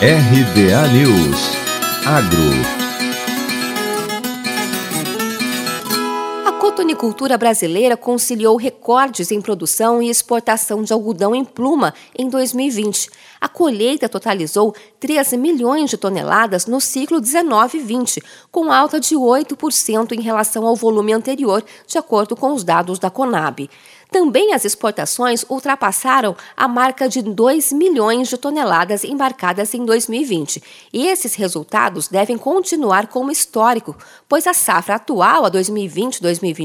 RBA News. Agro cotonicultura brasileira conciliou recordes em produção e exportação de algodão em pluma em 2020. A colheita totalizou 13 milhões de toneladas no ciclo 19-20, com alta de 8% em relação ao volume anterior, de acordo com os dados da Conab. Também as exportações ultrapassaram a marca de 2 milhões de toneladas embarcadas em 2020. E esses resultados devem continuar como histórico, pois a safra atual, a 2020-2021,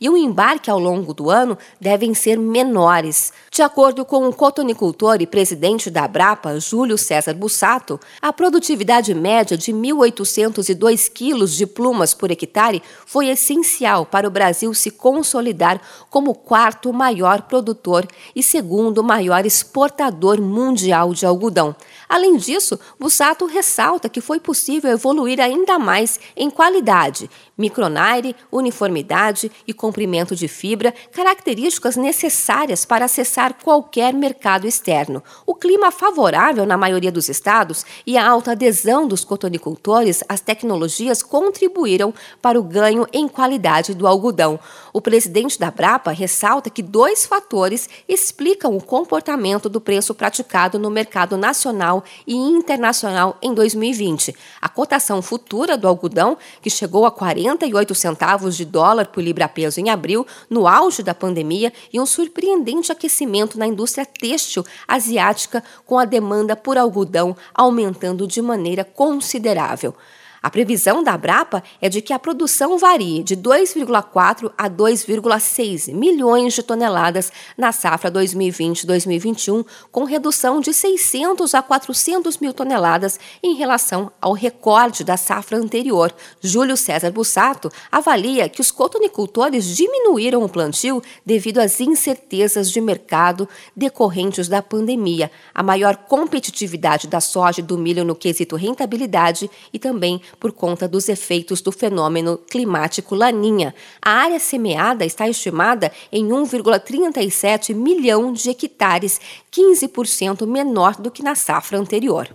e o embarque ao longo do ano devem ser menores. De acordo com o cotonicultor e presidente da Abrapa, Júlio César Bussato, a produtividade média de 1.802 quilos de plumas por hectare foi essencial para o Brasil se consolidar como quarto maior produtor e segundo maior exportador mundial de algodão. Além disso, Bussato ressalta que foi possível evoluir ainda mais em qualidade, micronaire, uniformidade e comprimento de fibra, características necessárias para acessar qualquer mercado externo. O clima favorável na maioria dos estados e a alta adesão dos cotonicultores às tecnologias contribuíram para o ganho em qualidade do algodão. O presidente da Brapa ressalta que dois fatores explicam o comportamento do preço praticado no mercado nacional e internacional em 2020. A cotação futura do algodão, que chegou a 48 centavos de dólar por libra-peso em abril, no auge da pandemia, e um surpreendente aquecimento na indústria têxtil asiática, com a demanda por algodão aumentando de maneira considerável. A previsão da Abrapa é de que a produção varie de 2,4 a 2,6 milhões de toneladas na safra 2020-2021, com redução de 600 a 400 mil toneladas em relação ao recorde da safra anterior. Júlio César Bussato avalia que os cotonicultores diminuíram o plantio devido às incertezas de mercado decorrentes da pandemia, a maior competitividade da soja e do milho no quesito rentabilidade e também por conta dos efeitos do fenômeno climático Laninha. A área semeada está estimada em 1,37 milhão de hectares, 15% menor do que na safra anterior.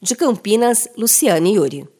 De Campinas, Luciane Yuri.